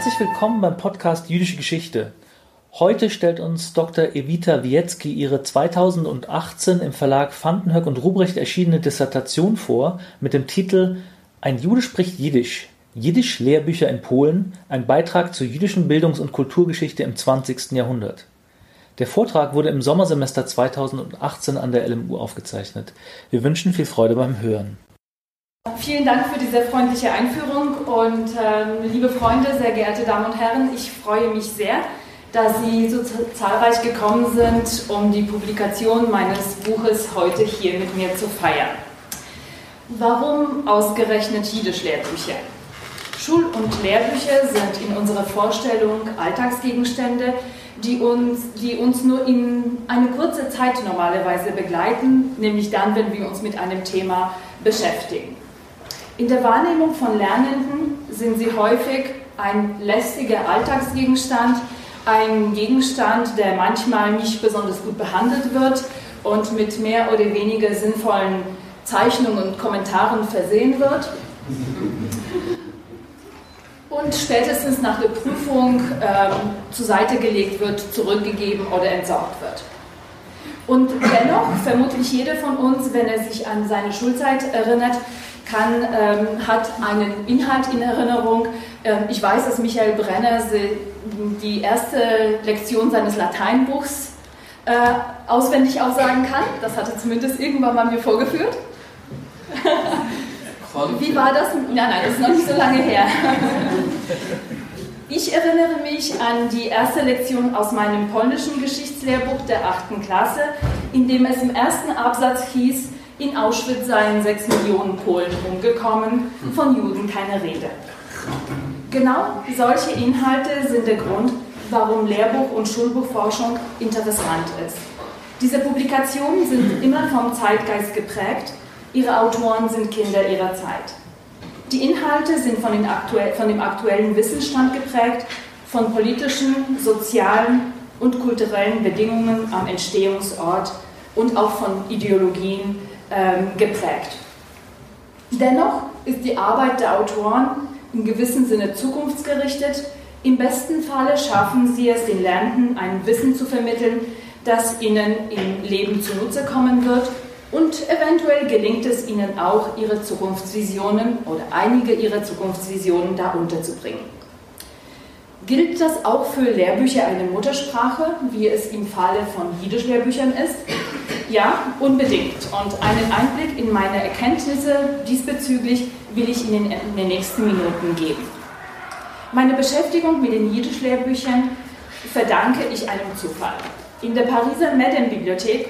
Herzlich willkommen beim Podcast Jüdische Geschichte. Heute stellt uns Dr. Evita Wietzki ihre 2018 im Verlag Vandenhoek und Ruprecht erschienene Dissertation vor mit dem Titel Ein Jude spricht Jiddisch. Jiddisch-Lehrbücher in Polen, ein Beitrag zur jüdischen Bildungs- und Kulturgeschichte im 20. Jahrhundert. Der Vortrag wurde im Sommersemester 2018 an der LMU aufgezeichnet. Wir wünschen viel Freude beim Hören. Vielen Dank für diese freundliche Einführung und ähm, liebe Freunde, sehr geehrte Damen und Herren, ich freue mich sehr, dass Sie so zahlreich gekommen sind, um die Publikation meines Buches heute hier mit mir zu feiern. Warum ausgerechnet Jiddisch-Lehrbücher? Schul- und Lehrbücher sind in unserer Vorstellung Alltagsgegenstände, die uns, die uns nur in eine kurze Zeit normalerweise begleiten, nämlich dann, wenn wir uns mit einem Thema beschäftigen. In der Wahrnehmung von Lernenden sind sie häufig ein lästiger Alltagsgegenstand, ein Gegenstand, der manchmal nicht besonders gut behandelt wird und mit mehr oder weniger sinnvollen Zeichnungen und Kommentaren versehen wird. Und spätestens nach der Prüfung ähm, zur Seite gelegt wird, zurückgegeben oder entsorgt wird. Und dennoch, vermutlich jeder von uns, wenn er sich an seine Schulzeit erinnert, kann, ähm, hat einen Inhalt in Erinnerung. Ähm, ich weiß, dass Michael Brenner die erste Lektion seines Lateinbuchs äh, auswendig auch sagen kann. Das hat er zumindest irgendwann mal mir vorgeführt. Wie war das? Nein, nein, das ist noch nicht so lange her. Ich erinnere mich an die erste Lektion aus meinem polnischen Geschichtslehrbuch der 8. Klasse, in dem es im ersten Absatz hieß, in Auschwitz seien sechs Millionen Polen umgekommen, von Juden keine Rede. Genau solche Inhalte sind der Grund, warum Lehrbuch- und Schulbuchforschung interessant ist. Diese Publikationen sind immer vom Zeitgeist geprägt, ihre Autoren sind Kinder ihrer Zeit. Die Inhalte sind von, aktuell, von dem aktuellen Wissensstand geprägt, von politischen, sozialen und kulturellen Bedingungen am Entstehungsort und auch von Ideologien ähm, geprägt. Dennoch ist die Arbeit der Autoren in gewissem Sinne zukunftsgerichtet. Im besten Falle schaffen sie es, den Lernenden ein Wissen zu vermitteln, das ihnen im Leben zunutze kommen wird und eventuell gelingt es ihnen auch, ihre Zukunftsvisionen oder einige ihrer Zukunftsvisionen da unterzubringen. Gilt das auch für Lehrbücher eine Muttersprache, wie es im Falle von Jiddisch-Lehrbüchern ist? Ja, unbedingt. Und einen Einblick in meine Erkenntnisse diesbezüglich will ich Ihnen in den nächsten Minuten geben. Meine Beschäftigung mit den Jiddisch-Lehrbüchern verdanke ich einem Zufall. In der Pariser Medem-Bibliothek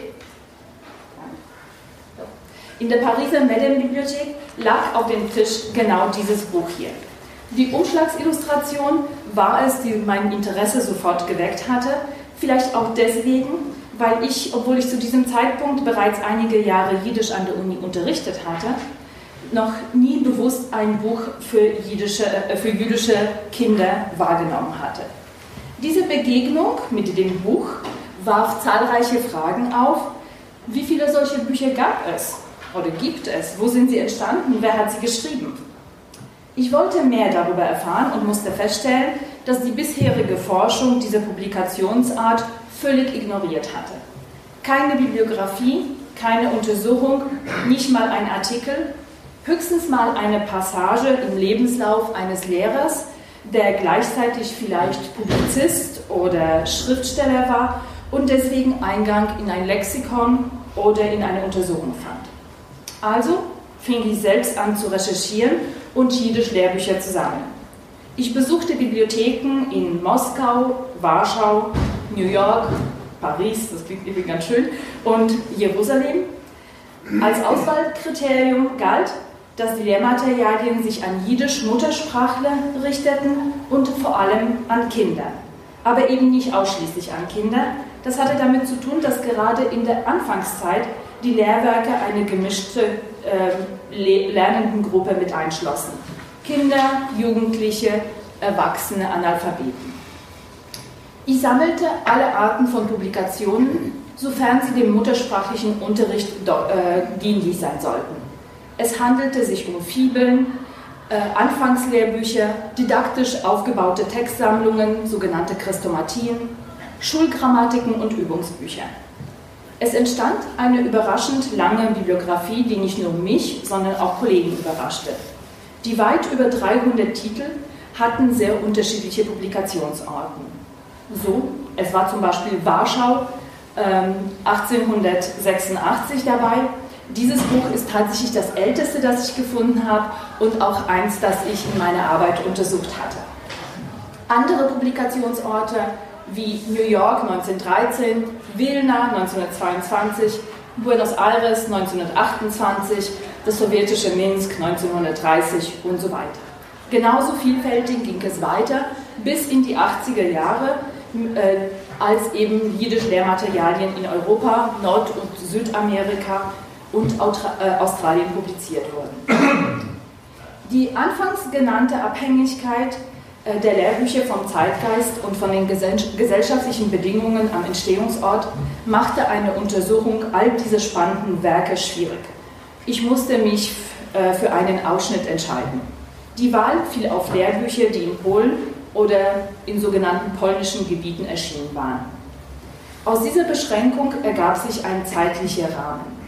in der Pariser Medem-Bibliothek lag auf dem Tisch genau dieses Buch hier. Die Umschlagsillustration war es, die mein Interesse sofort geweckt hatte. Vielleicht auch deswegen, weil ich, obwohl ich zu diesem Zeitpunkt bereits einige Jahre Jiddisch an der Uni unterrichtet hatte, noch nie bewusst ein Buch für, jiddische, äh, für jüdische Kinder wahrgenommen hatte. Diese Begegnung mit dem Buch warf zahlreiche Fragen auf. Wie viele solche Bücher gab es oder gibt es? Wo sind sie entstanden? Wer hat sie geschrieben? Ich wollte mehr darüber erfahren und musste feststellen, dass die bisherige Forschung diese Publikationsart völlig ignoriert hatte. Keine Bibliografie, keine Untersuchung, nicht mal ein Artikel, höchstens mal eine Passage im Lebenslauf eines Lehrers, der gleichzeitig vielleicht Publizist oder Schriftsteller war und deswegen Eingang in ein Lexikon oder in eine Untersuchung fand. Also fing ich selbst an zu recherchieren und Jiddisch-Lehrbücher zu sammeln. Ich besuchte Bibliotheken in Moskau, Warschau, New York, Paris, das klingt irgendwie ganz schön, und Jerusalem. Als Auswahlkriterium galt, dass die Lehrmaterialien sich an Jiddisch-Muttersprachler richteten und vor allem an Kinder. Aber eben nicht ausschließlich an Kinder. Das hatte damit zu tun, dass gerade in der Anfangszeit die Lehrwerke eine gemischte äh, Lernendengruppe mit einschlossen. Kinder, Jugendliche, Erwachsene, Analphabeten. Ich sammelte alle Arten von Publikationen, sofern sie dem muttersprachlichen Unterricht äh, dienlich sein sollten. Es handelte sich um Fibeln, äh, Anfangslehrbücher, didaktisch aufgebaute Textsammlungen, sogenannte Christomatien, Schulgrammatiken und Übungsbücher. Es entstand eine überraschend lange Bibliografie, die nicht nur mich, sondern auch Kollegen überraschte. Die weit über 300 Titel hatten sehr unterschiedliche Publikationsorten. So, es war zum Beispiel Warschau ähm, 1886 dabei. Dieses Buch ist tatsächlich das älteste, das ich gefunden habe und auch eins, das ich in meiner Arbeit untersucht hatte. Andere Publikationsorte wie New York 1913, Vilna 1922, Buenos Aires 1928, das sowjetische Minsk 1930 und so weiter. Genauso vielfältig ging es weiter bis in die 80er Jahre, als eben Jiddisch-Lehrmaterialien in Europa, Nord- und Südamerika und äh, Australien publiziert wurden. Die anfangs genannte Abhängigkeit äh, der Lehrbücher vom Zeitgeist und von den gesellschaftlichen Bedingungen am Entstehungsort machte eine Untersuchung all dieser spannenden Werke schwierig. Ich musste mich äh, für einen Ausschnitt entscheiden. Die Wahl fiel auf Lehrbücher, die in Polen oder in sogenannten polnischen Gebieten erschienen waren. Aus dieser Beschränkung ergab sich ein zeitlicher Rahmen.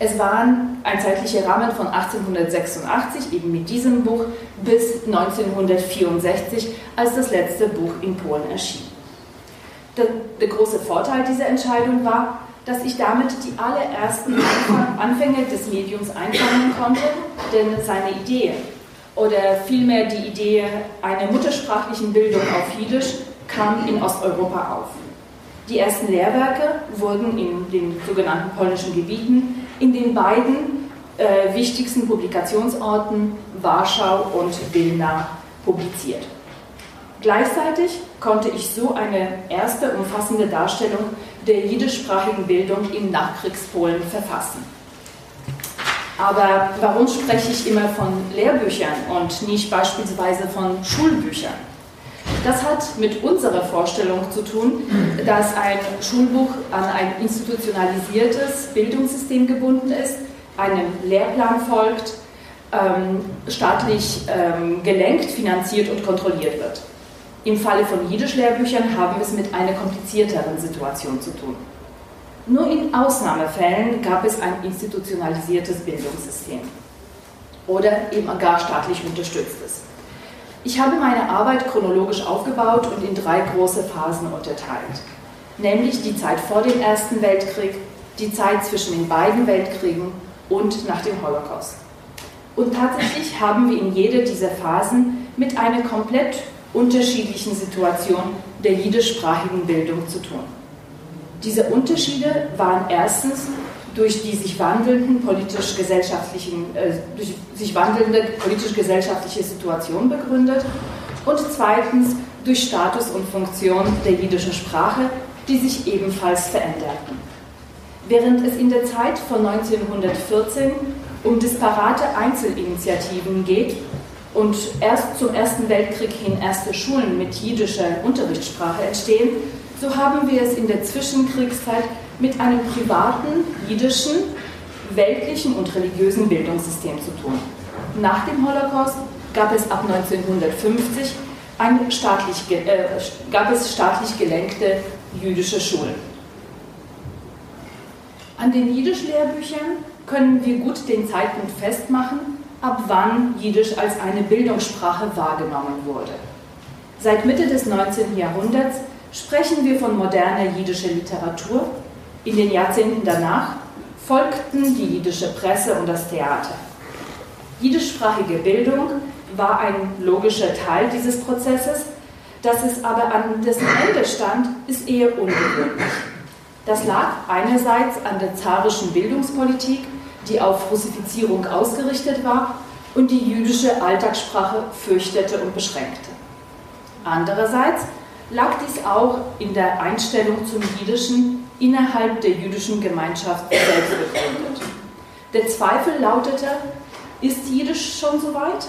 Es waren ein zeitlicher Rahmen von 1886, eben mit diesem Buch, bis 1964, als das letzte Buch in Polen erschien. Der, der große Vorteil dieser Entscheidung war, dass ich damit die allerersten Anfänge des Mediums einfangen konnte, denn seine Idee oder vielmehr die Idee einer muttersprachlichen Bildung auf Jiddisch kam in Osteuropa auf. Die ersten Lehrwerke wurden in den sogenannten polnischen Gebieten in den beiden äh, wichtigsten Publikationsorten Warschau und Wilna publiziert. Gleichzeitig konnte ich so eine erste umfassende Darstellung der jiddischsprachigen Bildung im Nachkriegspolen verfassen. Aber warum spreche ich immer von Lehrbüchern und nicht beispielsweise von Schulbüchern? Das hat mit unserer Vorstellung zu tun, dass ein Schulbuch an ein institutionalisiertes Bildungssystem gebunden ist, einem Lehrplan folgt, ähm, staatlich ähm, gelenkt, finanziert und kontrolliert wird. Im Falle von Jiddisch-Lehrbüchern haben wir es mit einer komplizierteren Situation zu tun. Nur in Ausnahmefällen gab es ein institutionalisiertes Bildungssystem oder eben gar staatlich unterstütztes. Ich habe meine Arbeit chronologisch aufgebaut und in drei große Phasen unterteilt. Nämlich die Zeit vor dem Ersten Weltkrieg, die Zeit zwischen den beiden Weltkriegen und nach dem Holocaust. Und tatsächlich haben wir in jeder dieser Phasen mit einer komplett unterschiedlichen Situation der jiddischsprachigen Bildung zu tun. Diese Unterschiede waren erstens durch die sich wandelnden politisch-gesellschaftlichen, äh, durch sich wandelnde politisch-gesellschaftliche Situation begründet und zweitens durch Status und Funktion der jiddischen Sprache, die sich ebenfalls veränderten. Während es in der Zeit von 1914 um disparate Einzelinitiativen geht und erst zum Ersten Weltkrieg hin erste Schulen mit jiddischer Unterrichtssprache entstehen, so haben wir es in der Zwischenkriegszeit mit einem privaten, jiddischen, weltlichen und religiösen Bildungssystem zu tun. Nach dem Holocaust gab es ab 1950 ein staatlich, äh, gab es staatlich gelenkte jüdische Schulen. An den Jiddisch-Lehrbüchern können wir gut den Zeitpunkt festmachen, ab wann Jiddisch als eine Bildungssprache wahrgenommen wurde. Seit Mitte des 19. Jahrhunderts sprechen wir von moderner jiddischer Literatur in den Jahrzehnten danach folgten die jiddische Presse und das Theater. Jiddischsprachige Bildung war ein logischer Teil dieses Prozesses, dass es aber an dessen Ende stand, ist eher ungewöhnlich. Das lag einerseits an der zarischen Bildungspolitik, die auf Russifizierung ausgerichtet war und die jüdische Alltagssprache fürchtete und beschränkte. Andererseits lag dies auch in der Einstellung zum Jiddischen innerhalb der jüdischen Gemeinschaft selbst begründet. Der Zweifel lautete, ist Jiddisch schon soweit?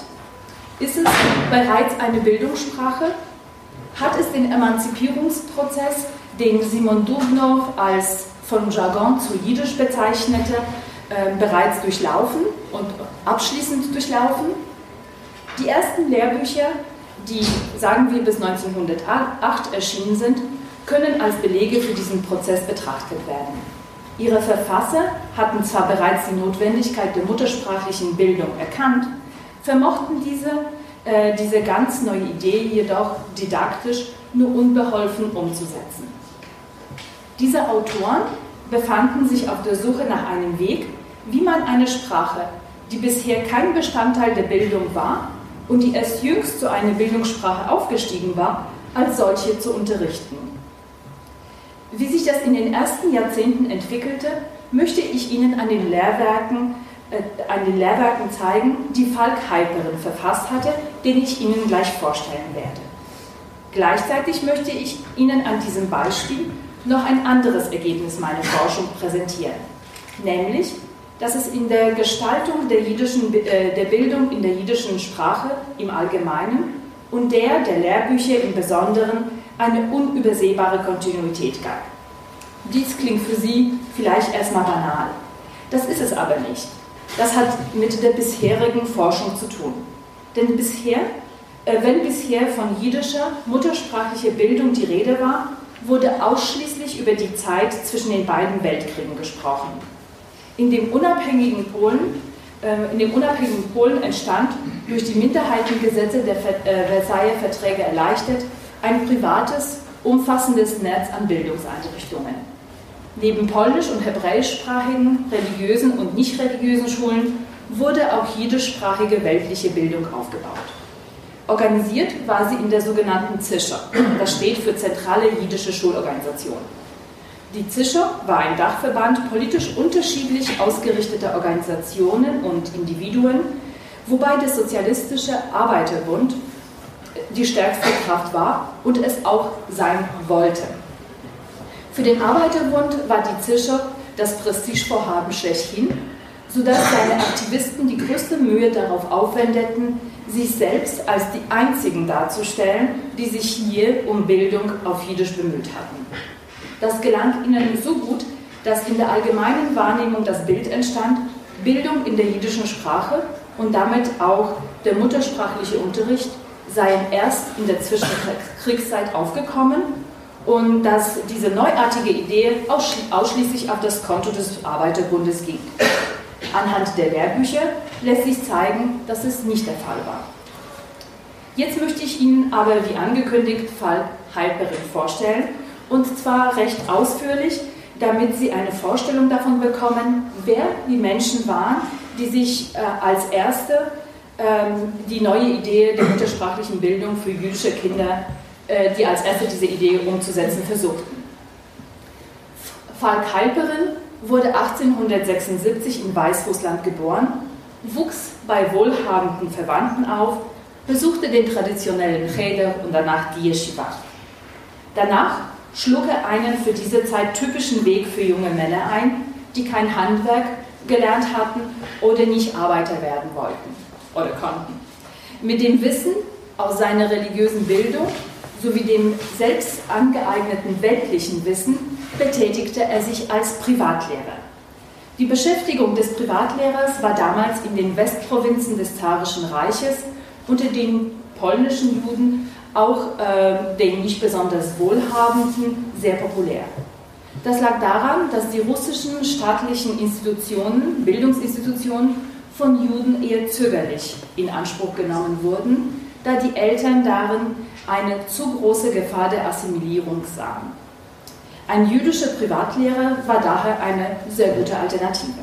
Ist es bereits eine Bildungssprache? Hat es den Emanzipierungsprozess, den Simon Dubnow als von Jargon zu Jiddisch bezeichnete, äh, bereits durchlaufen und abschließend durchlaufen? Die ersten Lehrbücher, die, sagen wir, bis 1908 erschienen sind, können als Belege für diesen Prozess betrachtet werden. Ihre Verfasser hatten zwar bereits die Notwendigkeit der muttersprachlichen Bildung erkannt, vermochten diese, äh, diese ganz neue Idee jedoch didaktisch nur unbeholfen umzusetzen. Diese Autoren befanden sich auf der Suche nach einem Weg, wie man eine Sprache, die bisher kein Bestandteil der Bildung war und die erst jüngst zu einer Bildungssprache aufgestiegen war, als solche zu unterrichten. Wie sich das in den ersten Jahrzehnten entwickelte, möchte ich Ihnen an den Lehrwerken, äh, an den Lehrwerken zeigen, die Falk Heiperin verfasst hatte, den ich Ihnen gleich vorstellen werde. Gleichzeitig möchte ich Ihnen an diesem Beispiel noch ein anderes Ergebnis meiner Forschung präsentieren, nämlich, dass es in der Gestaltung der, jiddischen, äh, der Bildung in der jiddischen Sprache im Allgemeinen und der der Lehrbücher im Besonderen eine unübersehbare Kontinuität gab. Dies klingt für Sie vielleicht erstmal banal. Das ist es aber nicht. Das hat mit der bisherigen Forschung zu tun. Denn bisher, äh, wenn bisher von jiddischer muttersprachlicher Bildung die Rede war, wurde ausschließlich über die Zeit zwischen den beiden Weltkriegen gesprochen. In dem unabhängigen Polen, äh, in dem unabhängigen Polen entstand durch die Minderheitengesetze der äh, Versailler Verträge erleichtert ein privates, umfassendes Netz an Bildungseinrichtungen. Neben polnisch- und hebräischsprachigen, religiösen und nicht religiösen Schulen wurde auch jiddischsprachige weltliche Bildung aufgebaut. Organisiert war sie in der sogenannten Zischer. Das steht für Zentrale Jiddische Schulorganisation. Die Zischer war ein Dachverband politisch unterschiedlich ausgerichteter Organisationen und Individuen, wobei der Sozialistische Arbeiterbund die stärkste Kraft war und es auch sein wollte. Für den Arbeiterbund war die Zischer das Prestigevorhaben schlechthin, sodass seine Aktivisten die größte Mühe darauf aufwendeten, sich selbst als die einzigen darzustellen, die sich hier um Bildung auf Jiddisch bemüht hatten. Das gelang ihnen so gut, dass in der allgemeinen Wahrnehmung das Bild entstand, Bildung in der jiddischen Sprache und damit auch der muttersprachliche Unterricht seien erst in der Zwischenkriegszeit aufgekommen und dass diese neuartige Idee ausschließlich auf das Konto des Arbeiterbundes ging. Anhand der Lehrbücher lässt sich zeigen, dass es nicht der Fall war. Jetzt möchte ich Ihnen aber, wie angekündigt, Fall Halperin vorstellen und zwar recht ausführlich, damit Sie eine Vorstellung davon bekommen, wer die Menschen waren, die sich äh, als Erste ähm, die neue Idee der muttersprachlichen Bildung für jüdische Kinder, äh, die als Erste diese Idee umzusetzen versuchten. Falk Halperin wurde 1876 in Weißrussland geboren, wuchs bei wohlhabenden Verwandten auf, besuchte den traditionellen Cheder und danach die Yeshiva. Danach schlug er einen für diese Zeit typischen Weg für junge Männer ein, die kein Handwerk gelernt hatten oder nicht Arbeiter werden wollten oder konnten. Mit dem Wissen aus seiner religiösen Bildung sowie dem selbst angeeigneten weltlichen Wissen betätigte er sich als Privatlehrer. Die Beschäftigung des Privatlehrers war damals in den Westprovinzen des Zarischen Reiches unter den polnischen Juden, auch äh, den nicht besonders wohlhabenden, sehr populär. Das lag daran, dass die russischen staatlichen Institutionen, Bildungsinstitutionen von Juden eher zögerlich in Anspruch genommen wurden, da die Eltern darin eine zu große Gefahr der Assimilierung sahen. Ein jüdischer Privatlehrer war daher eine sehr gute Alternative.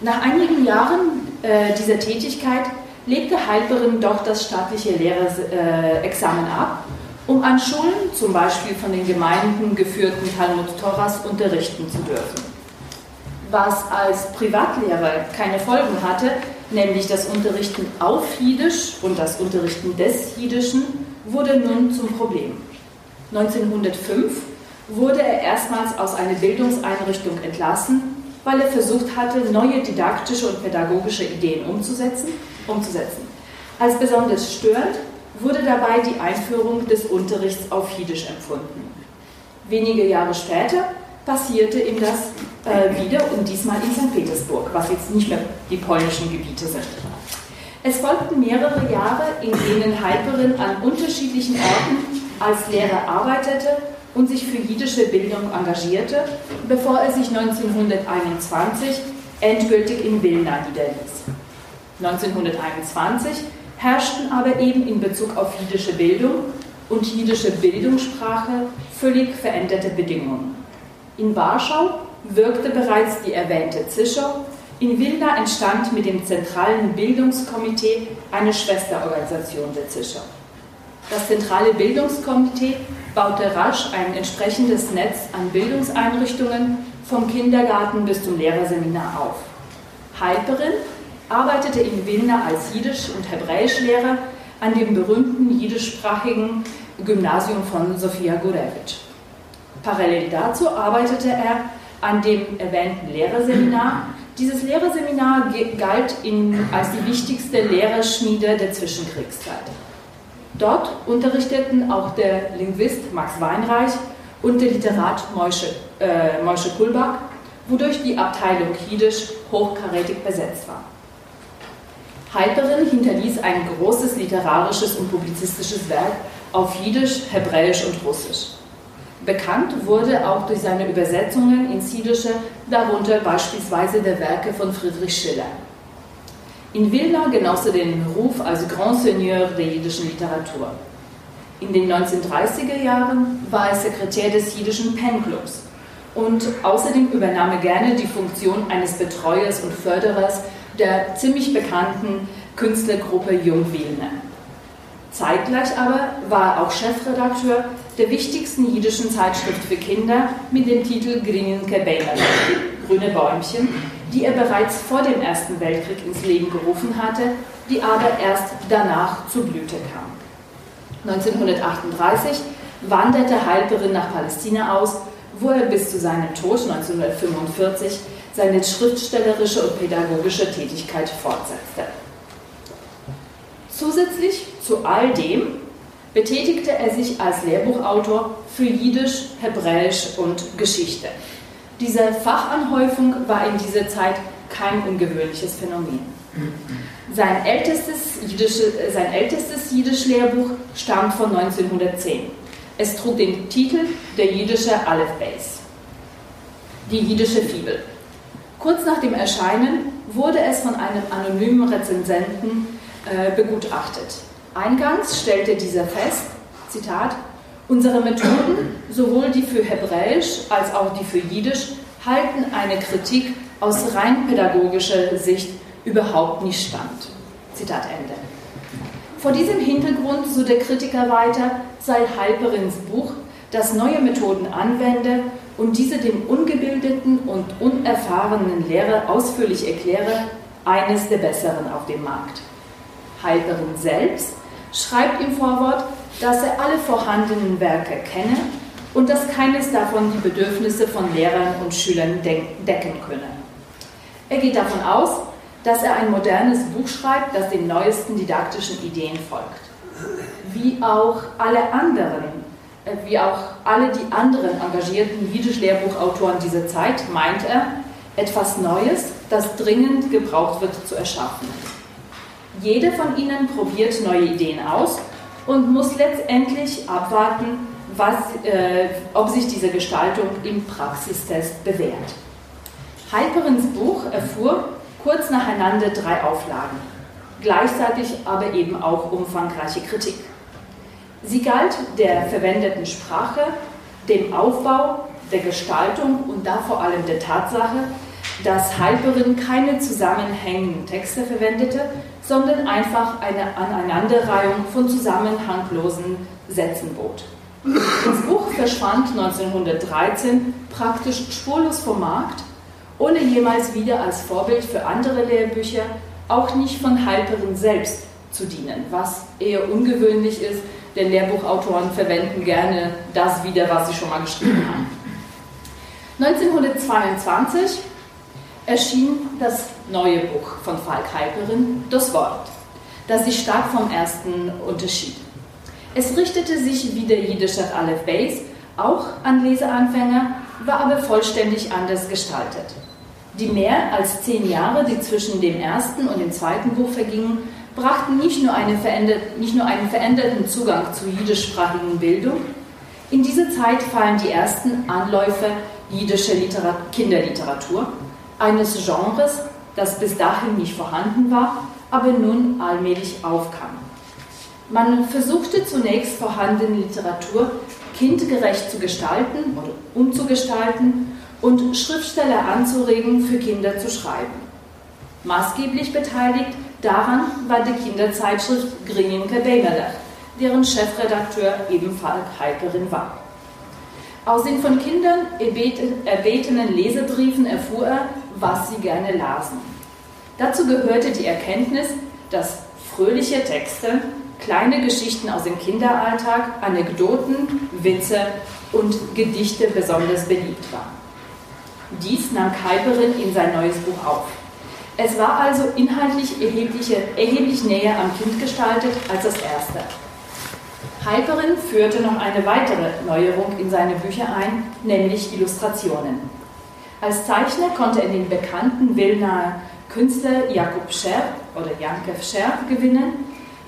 Nach einigen Jahren äh, dieser Tätigkeit legte Halperin doch das staatliche Lehrerexamen ab, um an Schulen, zum Beispiel von den Gemeinden geführten Talmud Toras, unterrichten zu dürfen. Was als Privatlehrer keine Folgen hatte, nämlich das Unterrichten auf Jiddisch und das Unterrichten des Jiddischen, wurde nun zum Problem. 1905 wurde er erstmals aus einer Bildungseinrichtung entlassen, weil er versucht hatte, neue didaktische und pädagogische Ideen umzusetzen. Umzusetzen. Als besonders störend wurde dabei die Einführung des Unterrichts auf Jiddisch empfunden. Wenige Jahre später passierte ihm das äh, wieder und diesmal in St. Petersburg, was jetzt nicht mehr die polnischen Gebiete sind. Es folgten mehrere Jahre, in denen Halperin an unterschiedlichen Orten als Lehrer arbeitete und sich für jüdische Bildung engagierte, bevor er sich 1921 endgültig in Wilna niederließ. 1921 herrschten aber eben in Bezug auf jüdische Bildung und jüdische Bildungssprache völlig veränderte Bedingungen. In Warschau wirkte bereits die erwähnte Zischow, in Wilna entstand mit dem Zentralen Bildungskomitee eine Schwesterorganisation der Zischow. Das Zentrale Bildungskomitee baute rasch ein entsprechendes Netz an Bildungseinrichtungen vom Kindergarten bis zum Lehrerseminar auf. Halperin arbeitete in Wilna als Jiddisch- und Hebräischlehrer an dem berühmten jiddischsprachigen Gymnasium von Sofia Gurevich. Parallel dazu arbeitete er an dem erwähnten Lehrerseminar. Dieses Lehrerseminar galt in, als die wichtigste Lehrerschmiede der Zwischenkriegszeit. Dort unterrichteten auch der Linguist Max Weinreich und der Literat Moische, äh, Moische Kulbach, wodurch die Abteilung Jiddisch hochkarätig besetzt war. Halperin hinterließ ein großes literarisches und publizistisches Werk auf Jiddisch, Hebräisch und Russisch. Bekannt wurde auch durch seine Übersetzungen ins Jiddische, darunter beispielsweise der Werke von Friedrich Schiller. In Wilna genoss er den Ruf als Grand Seigneur der jiddischen Literatur. In den 1930er Jahren war er Sekretär des jiddischen Pen-Clubs und außerdem übernahm er gerne die Funktion eines Betreuers und Förderers der ziemlich bekannten Künstlergruppe Jung Wilna. Zeitgleich aber war er auch Chefredakteur der wichtigsten jiddischen Zeitschrift für Kinder mit dem Titel Grinenke Beimer, Grüne Bäumchen, die er bereits vor dem Ersten Weltkrieg ins Leben gerufen hatte, die aber erst danach zur Blüte kam. 1938 wanderte Halperin nach Palästina aus, wo er bis zu seinem Tod 1945 seine schriftstellerische und pädagogische Tätigkeit fortsetzte. Zusätzlich zu all dem betätigte er sich als Lehrbuchautor für Jiddisch, Hebräisch und Geschichte. Diese Fachanhäufung war in dieser Zeit kein ungewöhnliches Phänomen. Sein ältestes, Jüdische, sein ältestes Jiddisch-Lehrbuch stammt von 1910. Es trug den Titel Der jüdische Aleph Beis, die jiddische Fibel. Kurz nach dem Erscheinen wurde es von einem anonymen Rezensenten äh, begutachtet. Eingangs stellte dieser fest, Zitat, Unsere Methoden, sowohl die für Hebräisch als auch die für Jiddisch, halten eine Kritik aus rein pädagogischer Sicht überhaupt nicht stand. Zitat Ende. Vor diesem Hintergrund, so der Kritiker weiter, sei Halperins Buch, das neue Methoden anwende und diese dem ungebildeten und unerfahrenen Lehrer ausführlich erkläre, eines der besseren auf dem Markt. Halperin selbst schreibt im Vorwort, dass er alle vorhandenen Werke kenne und dass keines davon die Bedürfnisse von Lehrern und Schülern decken könne. Er geht davon aus, dass er ein modernes Buch schreibt, das den neuesten didaktischen Ideen folgt. Wie auch alle anderen, wie auch alle die anderen engagierten Jiddisch-Lehrbuchautoren dieser Zeit, meint er, etwas Neues, das dringend gebraucht wird, zu erschaffen. Jede von ihnen probiert neue Ideen aus und muss letztendlich abwarten, was, äh, ob sich diese Gestaltung im Praxistest bewährt. Halperins Buch erfuhr kurz nacheinander drei Auflagen, gleichzeitig aber eben auch umfangreiche Kritik. Sie galt der verwendeten Sprache, dem Aufbau, der Gestaltung und da vor allem der Tatsache, dass Halperin keine zusammenhängenden Texte verwendete, sondern einfach eine Aneinanderreihung von zusammenhanglosen Sätzen bot. Das Buch verschwand 1913 praktisch spurlos vom Markt, ohne jemals wieder als Vorbild für andere Lehrbücher, auch nicht von Halperin selbst zu dienen, was eher ungewöhnlich ist, denn Lehrbuchautoren verwenden gerne das wieder, was sie schon mal geschrieben haben. 1922 erschien das neue Buch von Falk Halperin, Das Wort, das sich stark vom ersten unterschied. Es richtete sich wie der jiddische Aleph Beis auch an Leseanfänger, war aber vollständig anders gestaltet. Die mehr als zehn Jahre, die zwischen dem ersten und dem zweiten Buch vergingen, brachten nicht nur, nicht nur einen veränderten Zugang zur jiddischsprachigen Bildung, in diese Zeit fallen die ersten Anläufe jiddischer Kinderliteratur, eines Genres, das bis dahin nicht vorhanden war, aber nun allmählich aufkam. Man versuchte zunächst vorhandene Literatur kindgerecht zu gestalten oder umzugestalten und Schriftsteller anzuregen, für Kinder zu schreiben. Maßgeblich beteiligt daran war die Kinderzeitschrift Grinjenke Beimerlach, deren Chefredakteur ebenfalls Heikerin war. Aus den von Kindern erbetenen Lesebriefen erfuhr er, was sie gerne lasen. Dazu gehörte die Erkenntnis, dass fröhliche Texte, kleine Geschichten aus dem Kinderalltag, Anekdoten, Witze und Gedichte besonders beliebt waren. Dies nahm Kuiperin in sein neues Buch auf. Es war also inhaltlich erheblich näher am Kind gestaltet als das erste. Halperin führte noch eine weitere Neuerung in seine Bücher ein, nämlich Illustrationen. Als Zeichner konnte er den bekannten Wilnaer Künstler Jakub Scherb oder Jankev Scherb gewinnen.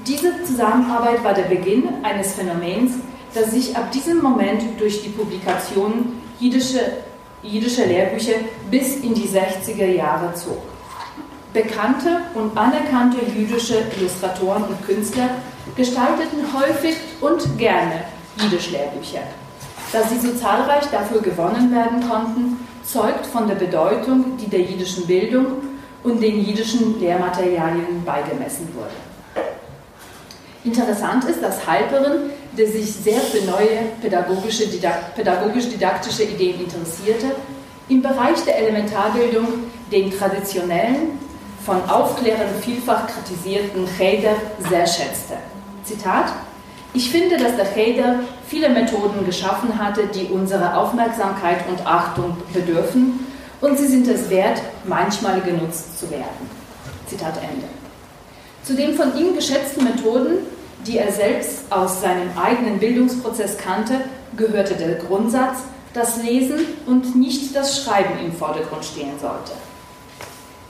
Diese Zusammenarbeit war der Beginn eines Phänomens, das sich ab diesem Moment durch die Publikation jüdischer, jüdischer Lehrbücher bis in die 60er Jahre zog. Bekannte und anerkannte jüdische Illustratoren und Künstler gestalteten häufig und gerne Jiddisch-Lehrbücher. Dass sie so zahlreich dafür gewonnen werden konnten, zeugt von der Bedeutung, die der jiddischen Bildung und den jiddischen Lehrmaterialien beigemessen wurde. Interessant ist, dass Halperin, der sich sehr für neue pädagogisch-didaktische Ideen interessierte, im Bereich der Elementarbildung den traditionellen von Aufklärern vielfach kritisierten Cheder sehr schätzte. Zitat: Ich finde, dass der Cheder viele Methoden geschaffen hatte, die unserer Aufmerksamkeit und Achtung bedürfen, und sie sind es wert, manchmal genutzt zu werden. Zitat Ende. Zu den von ihm geschätzten Methoden, die er selbst aus seinem eigenen Bildungsprozess kannte, gehörte der Grundsatz, dass Lesen und nicht das Schreiben im Vordergrund stehen sollte.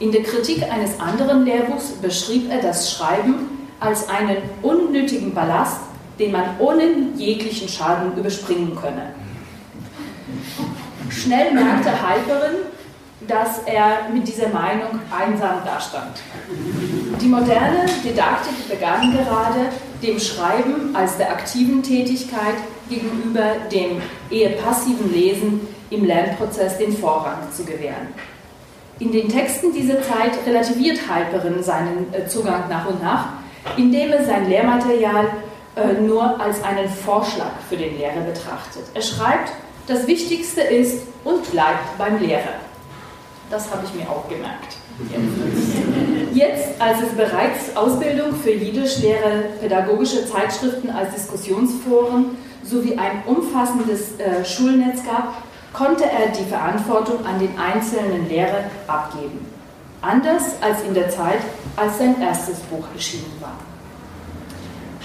In der Kritik eines anderen Lehrbuchs beschrieb er das Schreiben als einen unnötigen Ballast, den man ohne jeglichen Schaden überspringen könne. Schnell merkte Halperin, dass er mit dieser Meinung einsam dastand. Die moderne Didaktik begann gerade, dem Schreiben als der aktiven Tätigkeit gegenüber dem eher passiven Lesen im Lernprozess den Vorrang zu gewähren. In den Texten dieser Zeit relativiert Halperin seinen äh, Zugang nach und nach, indem er sein Lehrmaterial äh, nur als einen Vorschlag für den Lehrer betrachtet. Er schreibt, das Wichtigste ist und bleibt beim Lehrer. Das habe ich mir auch gemerkt. Jetzt, als es bereits Ausbildung für Jiddischlehrer, pädagogische Zeitschriften als Diskussionsforen sowie ein umfassendes äh, Schulnetz gab, konnte er die Verantwortung an den einzelnen Lehrer abgeben. Anders als in der Zeit, als sein erstes Buch erschienen war.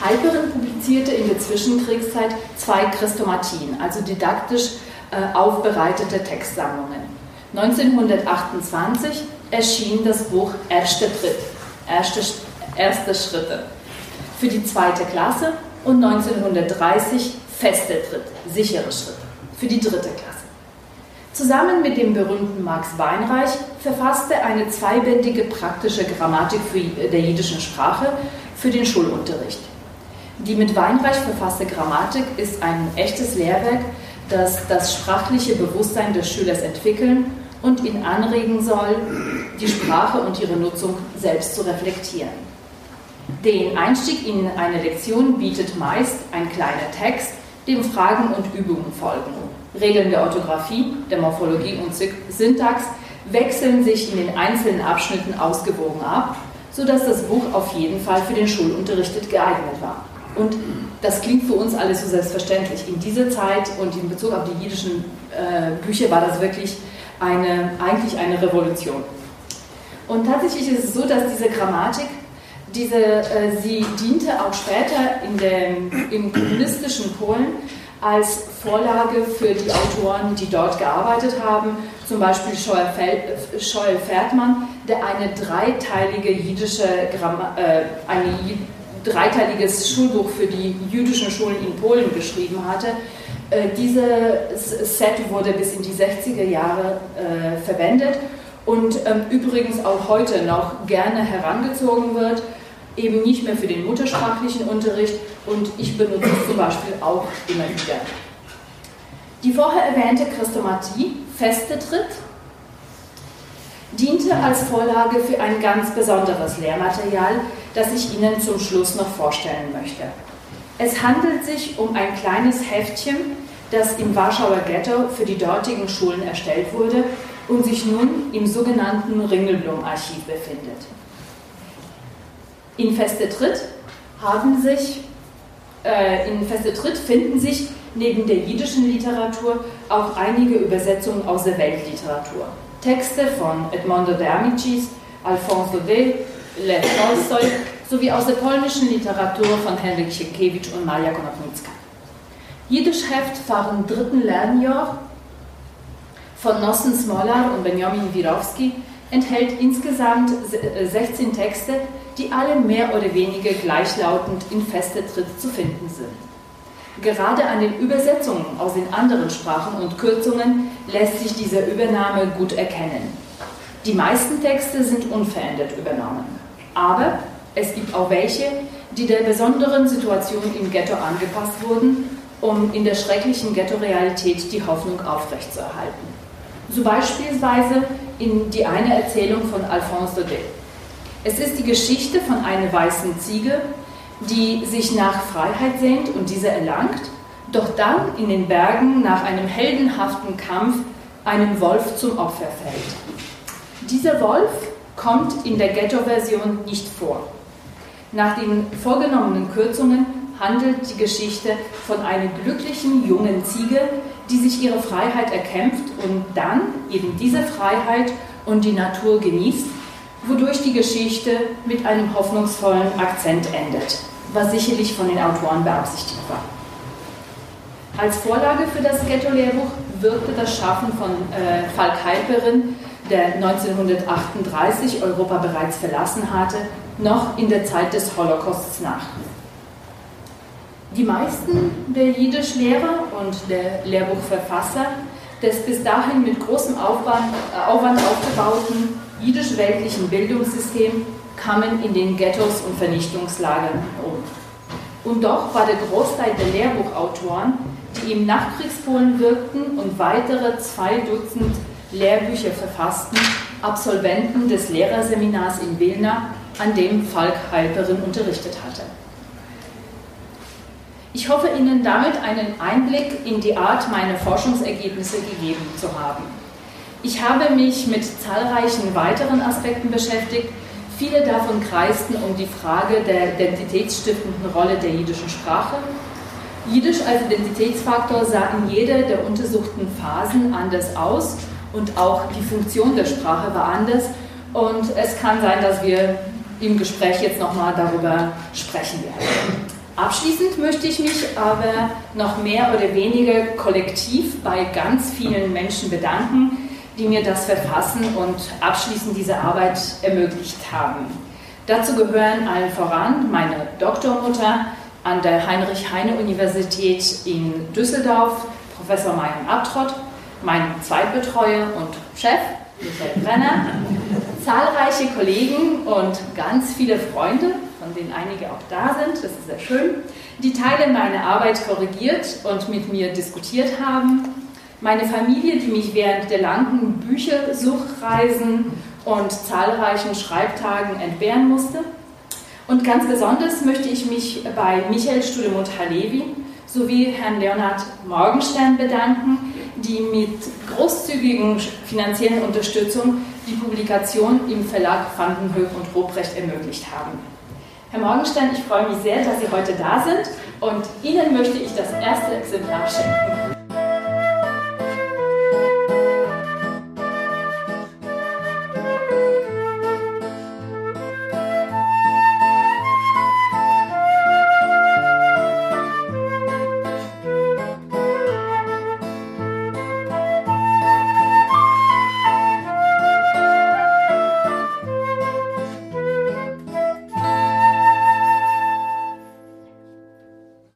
Halperin publizierte in der Zwischenkriegszeit zwei Chrestomatien, also didaktisch äh, aufbereitete Textsammlungen. 1928 erschien das Buch Erster Tritt, erste, erste Schritte für die zweite Klasse und 1930 Fester Tritt, sichere Schritte für die dritte Klasse. Zusammen mit dem berühmten Max Weinreich verfasste er eine zweibändige praktische Grammatik der jiddischen Sprache für den Schulunterricht. Die mit Weinreich verfasste Grammatik ist ein echtes Lehrwerk, das das sprachliche Bewusstsein des Schülers entwickeln und ihn anregen soll, die Sprache und ihre Nutzung selbst zu reflektieren. Den Einstieg in eine Lektion bietet meist ein kleiner Text, dem Fragen und Übungen folgen. Regeln der Orthographie, der Morphologie und Syntax wechseln sich in den einzelnen Abschnitten ausgewogen ab, sodass das Buch auf jeden Fall für den Schulunterricht geeignet war. Und das klingt für uns alles so selbstverständlich. In dieser Zeit und in Bezug auf die jüdischen äh, Bücher war das wirklich eine, eigentlich eine Revolution. Und tatsächlich ist es so, dass diese Grammatik, diese, äh, sie diente auch später in dem, im kommunistischen Polen als Vorlage für die Autoren, die dort gearbeitet haben, zum Beispiel Schoel Ferdmann, der eine dreiteilige jiddische Grammar, äh, ein dreiteiliges Schulbuch für die jüdischen Schulen in Polen geschrieben hatte. Äh, dieses Set wurde bis in die 60er Jahre äh, verwendet und ähm, übrigens auch heute noch gerne herangezogen wird, eben nicht mehr für den muttersprachlichen Unterricht und ich benutze es zum Beispiel auch immer wieder. Die vorher erwähnte Christomatie, feste Tritt, diente als Vorlage für ein ganz besonderes Lehrmaterial, das ich Ihnen zum Schluss noch vorstellen möchte. Es handelt sich um ein kleines Heftchen, das im Warschauer Ghetto für die dortigen Schulen erstellt wurde und sich nun im sogenannten Ringelblum-Archiv befindet. In Feste Tritt haben sich, äh, in Feste Tritt finden sich neben der jiddischen Literatur auch einige Übersetzungen aus der Weltliteratur. Texte von Edmondo de Amicis, Alphonse Daudet, Lev Tolstoy sowie aus der polnischen Literatur von Henryk Sienkiewicz und Maria Konopnicka. Jiddisch Heft fahren dritten Lernjahr von Nossen Smolar und Benjamin Wirowski enthält insgesamt 16 Texte, die alle mehr oder weniger gleichlautend in fester Tritt zu finden sind. Gerade an den Übersetzungen aus den anderen Sprachen und Kürzungen lässt sich diese Übernahme gut erkennen. Die meisten Texte sind unverändert übernommen. Aber es gibt auch welche, die der besonderen Situation im Ghetto angepasst wurden, um in der schrecklichen Ghetto-Realität die Hoffnung aufrechtzuerhalten. So beispielsweise in die eine Erzählung von Alphonse Daudet. Es ist die Geschichte von einer weißen Ziege, die sich nach Freiheit sehnt und diese erlangt, doch dann in den Bergen nach einem heldenhaften Kampf einem Wolf zum Opfer fällt. Dieser Wolf kommt in der Ghetto-Version nicht vor. Nach den vorgenommenen Kürzungen handelt die Geschichte von einer glücklichen jungen Ziege, die sich ihre Freiheit erkämpft und dann eben diese Freiheit und die Natur genießt, wodurch die Geschichte mit einem hoffnungsvollen Akzent endet, was sicherlich von den Autoren beabsichtigt war. Als Vorlage für das Ghetto-Lehrbuch wirkte das Schaffen von äh, Falk Halperin, der 1938 Europa bereits verlassen hatte, noch in der Zeit des Holocausts nach. Die meisten der Jiddisch-Lehrer und der Lehrbuchverfasser des bis dahin mit großem Aufwand, äh, Aufwand aufgebauten jiddisch-weltlichen Bildungssystem kamen in den Ghettos und Vernichtungslagern um. Und doch war der Großteil der Lehrbuchautoren, die im Nachkriegspolen wirkten und weitere zwei Dutzend Lehrbücher verfassten, Absolventen des Lehrerseminars in Wilna, an dem Falk Halperin unterrichtet hatte. Ich hoffe Ihnen damit einen Einblick in die Art meiner Forschungsergebnisse gegeben zu haben. Ich habe mich mit zahlreichen weiteren Aspekten beschäftigt. Viele davon kreisten um die Frage der identitätsstiftenden Rolle der jiddischen Sprache. Jiddisch als Identitätsfaktor sah in jeder der untersuchten Phasen anders aus und auch die Funktion der Sprache war anders. Und es kann sein, dass wir im Gespräch jetzt nochmal darüber sprechen werden. Abschließend möchte ich mich aber noch mehr oder weniger kollektiv bei ganz vielen Menschen bedanken, die mir das Verfassen und Abschließen dieser Arbeit ermöglicht haben. Dazu gehören allen voran meine Doktormutter an der Heinrich-Heine-Universität in Düsseldorf, Professor Marian Abtrott, mein Zweitbetreuer und Chef, Michael Brenner, zahlreiche Kollegen und ganz viele Freunde, von denen einige auch da sind, das ist sehr schön, die Teile meiner Arbeit korrigiert und mit mir diskutiert haben. Meine Familie, die mich während der langen Büchersuchreisen und zahlreichen Schreibtagen entbehren musste. Und ganz besonders möchte ich mich bei Michael Studemund-Halevi sowie Herrn Leonhard Morgenstern bedanken, die mit großzügigen finanziellen Unterstützung die Publikation im Verlag Vandenhoek und Ruprecht ermöglicht haben. Herr Morgenstern, ich freue mich sehr, dass Sie heute da sind und Ihnen möchte ich das erste Exemplar schenken.